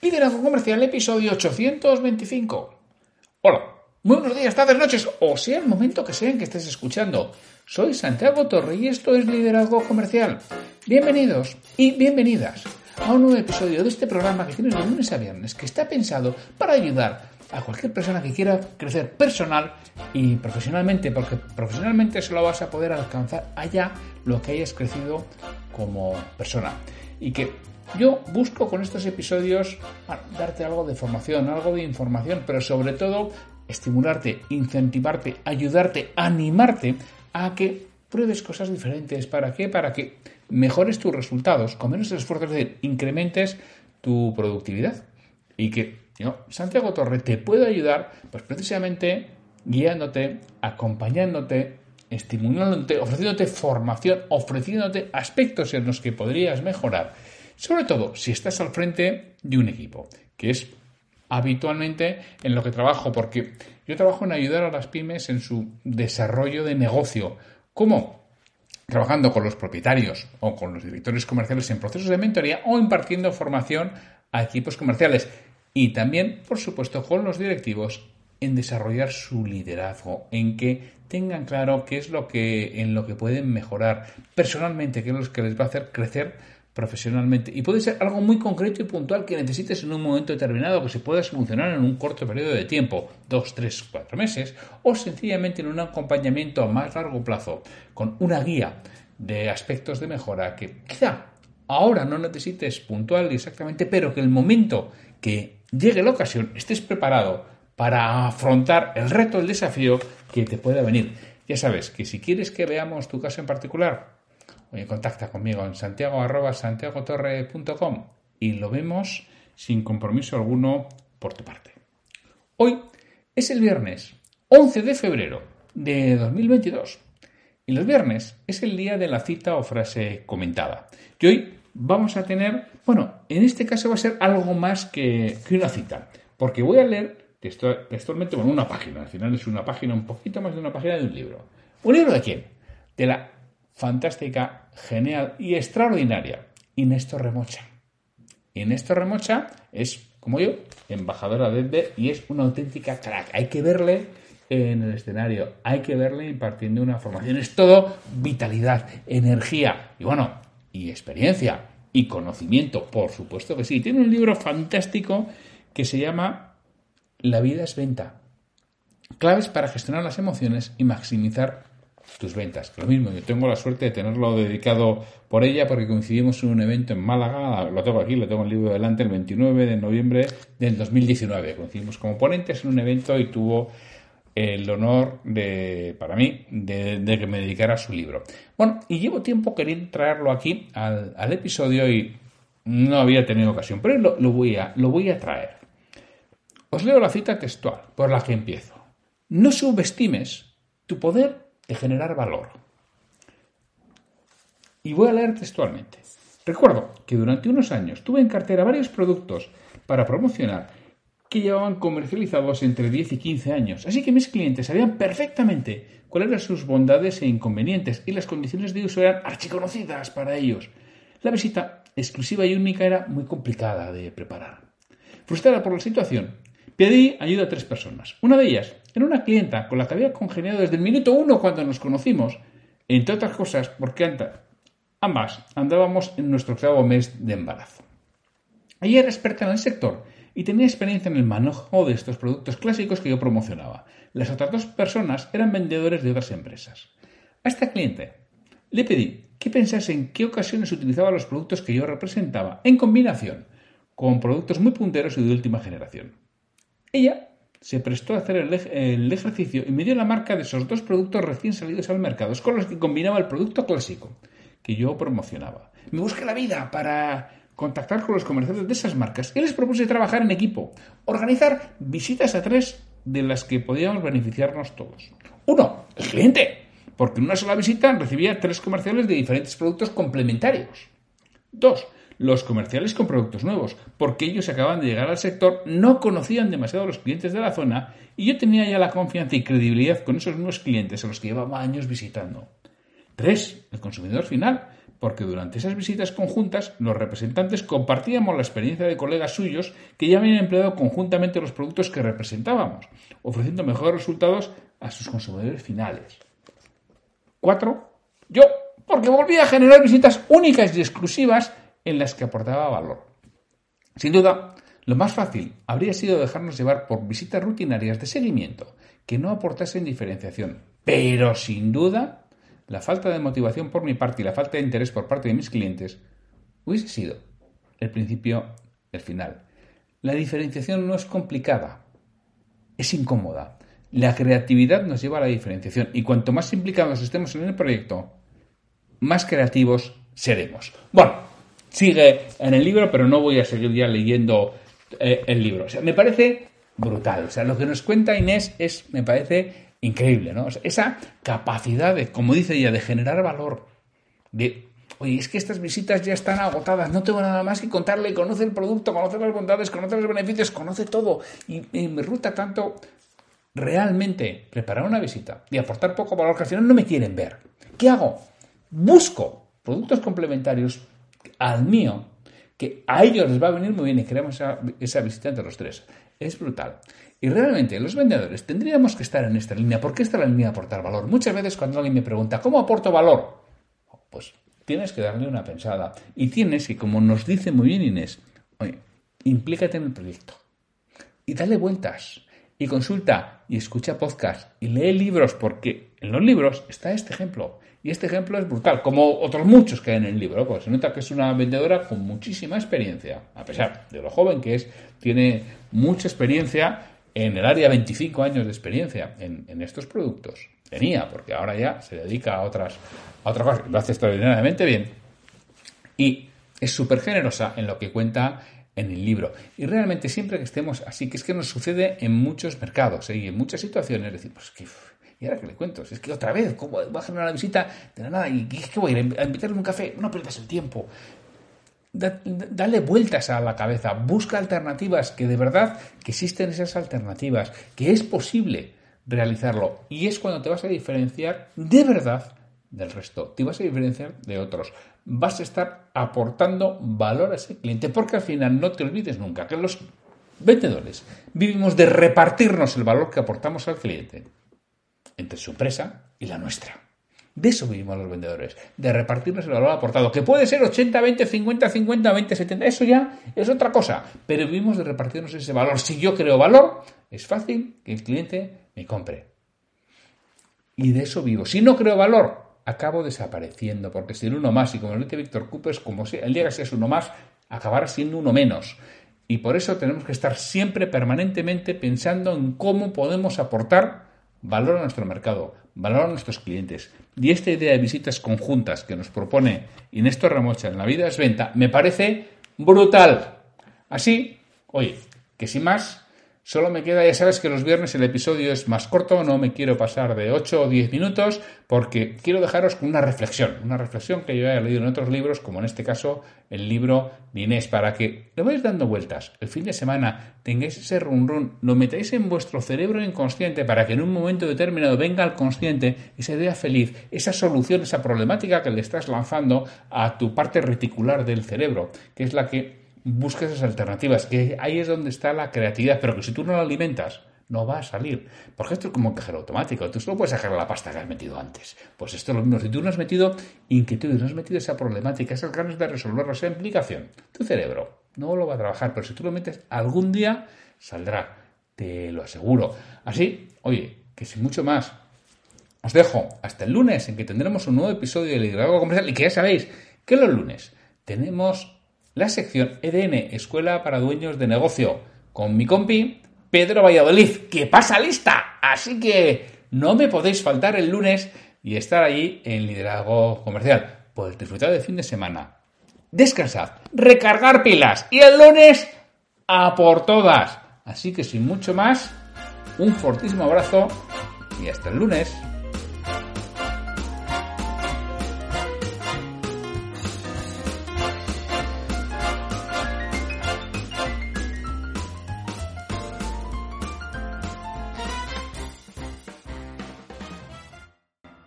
Liderazgo Comercial, episodio 825. Hola, muy buenos días, tardes, noches, o sea el momento que sea en que estés escuchando. Soy Santiago Torre y esto es Liderazgo Comercial. Bienvenidos y bienvenidas a un nuevo episodio de este programa que tienes de lunes a viernes, que está pensado para ayudar a cualquier persona que quiera crecer personal y profesionalmente, porque profesionalmente solo vas a poder alcanzar allá lo que hayas crecido como persona. Y que yo busco con estos episodios darte algo de formación, algo de información, pero sobre todo estimularte, incentivarte, ayudarte, animarte a que pruebes cosas diferentes. ¿Para qué? Para que mejores tus resultados con menos esfuerzo, es decir, incrementes tu productividad. Y que Santiago Torre te puede ayudar, pues precisamente guiándote, acompañándote, estimulándote, ofreciéndote formación, ofreciéndote aspectos en los que podrías mejorar sobre todo si estás al frente de un equipo, que es habitualmente en lo que trabajo, porque yo trabajo en ayudar a las pymes en su desarrollo de negocio. ¿Cómo? Trabajando con los propietarios o con los directores comerciales en procesos de mentoría o impartiendo formación a equipos comerciales. Y también, por supuesto, con los directivos en desarrollar su liderazgo, en que tengan claro qué es lo que en lo que pueden mejorar personalmente, qué es lo que les va a hacer crecer profesionalmente. Y puede ser algo muy concreto y puntual que necesites en un momento determinado que se pueda solucionar en un corto periodo de tiempo, dos, tres, cuatro meses, o sencillamente en un acompañamiento a más largo plazo, con una guía de aspectos de mejora que quizá ahora no necesites puntual y exactamente, pero que el momento que llegue la ocasión estés preparado para afrontar el reto, el desafío que te pueda venir. Ya sabes que si quieres que veamos tu caso en particular, contacta conmigo en santiago santiagotorre.com y lo vemos sin compromiso alguno por tu parte. Hoy es el viernes 11 de febrero de 2022 y los viernes es el día de la cita o frase comentada. Y hoy vamos a tener, bueno, en este caso va a ser algo más que, una cita, porque voy a leer textualmente, bueno, una página, al final es una página, un poquito más de una página de un libro. ¿Un libro de quién? De la fantástica, genial y extraordinaria, Inés Remocha. Inés Remocha es, como yo, embajadora de EDBE y es una auténtica crack. Hay que verle en el escenario, hay que verle impartiendo una formación. Es todo vitalidad, energía y bueno, y experiencia y conocimiento, por supuesto que sí. Tiene un libro fantástico que se llama La vida es venta. Claves para gestionar las emociones y maximizar tus ventas. Lo mismo, yo tengo la suerte de tenerlo dedicado por ella porque coincidimos en un evento en Málaga, lo tengo aquí, lo tengo en el libro delante, el 29 de noviembre del 2019. Coincidimos como ponentes en un evento y tuvo el honor de, para mí, de, que me dedicara su libro. Bueno, y llevo tiempo queriendo traerlo aquí al, episodio y no había tenido ocasión, pero lo, voy a, lo voy a traer. Os leo la cita textual por la que empiezo. No subestimes tu poder de generar valor. Y voy a leer textualmente. Recuerdo que durante unos años tuve en cartera varios productos para promocionar que llevaban comercializados entre 10 y 15 años, así que mis clientes sabían perfectamente cuáles eran sus bondades e inconvenientes y las condiciones de uso eran archiconocidas para ellos. La visita exclusiva y única era muy complicada de preparar. Frustrada por la situación, Pedí ayuda a tres personas. Una de ellas era una clienta con la que había congeniado desde el minuto uno cuando nos conocimos, entre otras cosas porque ambas andábamos en nuestro octavo mes de embarazo. Ella era experta en el sector y tenía experiencia en el manejo de estos productos clásicos que yo promocionaba. Las otras dos personas eran vendedores de otras empresas. A esta cliente le pedí que pensase en qué ocasiones utilizaba los productos que yo representaba en combinación con productos muy punteros y de última generación. Ella se prestó a hacer el, ejercicio y me dio la marca de esos dos productos recién salidos al mercado, con los que combinaba el producto clásico que yo promocionaba. Me busqué la vida para contactar con los comerciantes de esas marcas y les propuse trabajar en equipo, organizar visitas a tres de las que podíamos beneficiarnos todos. Uno, el cliente, porque en una sola visita recibía tres comerciales de diferentes productos complementarios. Dos, los comerciales con productos nuevos, porque ellos acaban de llegar al sector, no conocían demasiado a los clientes de la zona y yo tenía ya la confianza y credibilidad con esos nuevos clientes a los que llevaba años visitando. Tres, el consumidor final, porque durante esas visitas conjuntas los representantes compartíamos la experiencia de colegas suyos que ya habían empleado conjuntamente los productos que representábamos, ofreciendo mejores resultados a sus consumidores finales. 4. Yo, porque volvía a generar visitas únicas y exclusivas en las que aportaba valor. Sin duda, lo más fácil habría sido dejarnos llevar por visitas rutinarias de seguimiento que no aportasen diferenciación. Pero sin duda, la falta de motivación por mi parte y la falta de interés por parte de mis clientes hubiese sido el principio el final. La diferenciación no es complicada, es incómoda. La creatividad nos lleva a la diferenciación y cuanto más implicados estemos en el proyecto, más creativos seremos. Bueno, sigue en el libro, pero no voy a seguir ya leyendo eh, el libro. O sea, me parece brutal. O sea, lo que nos cuenta Inés es, me parece increíble, ¿no? esa capacidad de, como dice ella, de generar valor. De, oye, es que estas visitas ya están agotadas, no tengo nada más que contarle, conoce el producto, conoce las bondades, conoce los beneficios, conoce todo. Y, me ruta tanto realmente preparar una visita y aportar poco valor que al final no me quieren ver. ¿Qué hago? Busco productos complementarios al mío que a ellos les va a venir muy bien y creamos esa, esa visita entre los tres. Es brutal. Y realmente los vendedores tendríamos que estar en esta línea. ¿Por qué está la línea de aportar valor? Muchas veces cuando alguien me pregunta, ¿cómo aporto valor? Pues tienes que darle una pensada. Y tienes que, como nos dice muy bien Inés, oye, implícate en el proyecto. Y dale vueltas. Y consulta y escucha podcast y lee libros porque en los libros está este ejemplo. Y este ejemplo es brutal, como otros muchos que hay en el libro, porque se nota que es una vendedora con muchísima experiencia, a pesar de lo joven que es, tiene mucha experiencia en el área 25 años de experiencia en, estos productos. Tenía, porque ahora ya se dedica a otras, a otras cosas, lo hace extraordinariamente bien. Y es súper generosa en lo que cuenta en el libro. Y realmente siempre que estemos así, que es que nos sucede en muchos mercados ¿eh? y en muchas situaciones, decimos que ¿Y ahora qué le cuento? es que otra vez, ¿cómo va a generar una visita de la nada? ¿Y es que voy a invitarle un café? No pierdas el tiempo. dale vueltas a la cabeza, busca alternativas, que de verdad que existen esas alternativas, que es posible realizarlo. Y es cuando te vas a diferenciar de verdad del resto, te vas a diferenciar de otros. Vas a estar aportando valor a ese cliente, porque al final no te olvides nunca que los vendedores vivimos de repartirnos el valor que aportamos al cliente entre su empresa y la nuestra. De eso vivimos los vendedores, de repartirnos el valor aportado, que puede ser 80, 20, 50, 50, 20, 70, eso ya es otra cosa, pero vivimos de repartirnos ese valor. Si yo creo valor, es fácil que el cliente me compre. Y de eso vivo. Si no creo valor, acabo desapareciendo, porque si uno más, y como lo dice Víctor Coopers, como sea, el día que seas uno más, acabará siendo uno menos. Y por eso tenemos que estar siempre permanentemente pensando en cómo podemos aportar valor a nuestro mercado, valor a nuestros clientes. Y esta idea de visitas conjuntas que nos propone Inés Torremocha en La vida es venta me parece brutal. Así, oye, que sin más, Solo me queda, ya sabes que los viernes el episodio es más corto, no me quiero pasar de 8 o 10 minutos porque quiero dejaros con una reflexión, una reflexión que yo haya leído en otros libros, como en este caso el libro de Inés, para que le vayáis dando vueltas. El fin de semana tengáis ese run run, lo metáis en vuestro cerebro inconsciente para que en un momento determinado venga al consciente esa idea feliz, esa solución, esa problemática que le estás lanzando a tu parte reticular del cerebro, que es la que busca esas alternativas, que ahí es donde está la creatividad, pero que si tú no la alimentas, no va a salir. Porque esto es como un cajero automático. Tú solo puedes sacar la pasta que has metido antes. Pues esto es lo mismo. Si tú no has metido inquietud, no has metido esa problemática, esas ganas de resolverlo, esa implicación, tu cerebro no lo va a trabajar. Pero si tú lo metes, algún día saldrá. Te lo aseguro. Así, oye, que sin mucho más, os dejo hasta el lunes en que tendremos un nuevo episodio de Liderazgo Comercial y que ya sabéis que los lunes tenemos la sección EDN, Escuela para Dueños de Negocio, con mi compi Pedro Valladolid, que pasa lista. Así que no me podéis faltar el lunes y estar allí en Liderazgo Comercial. Pues disfrutar del fin de semana. Descansad, recargar pilas y el lunes a por todas. Así que sin mucho más, un fortísimo abrazo y hasta el lunes.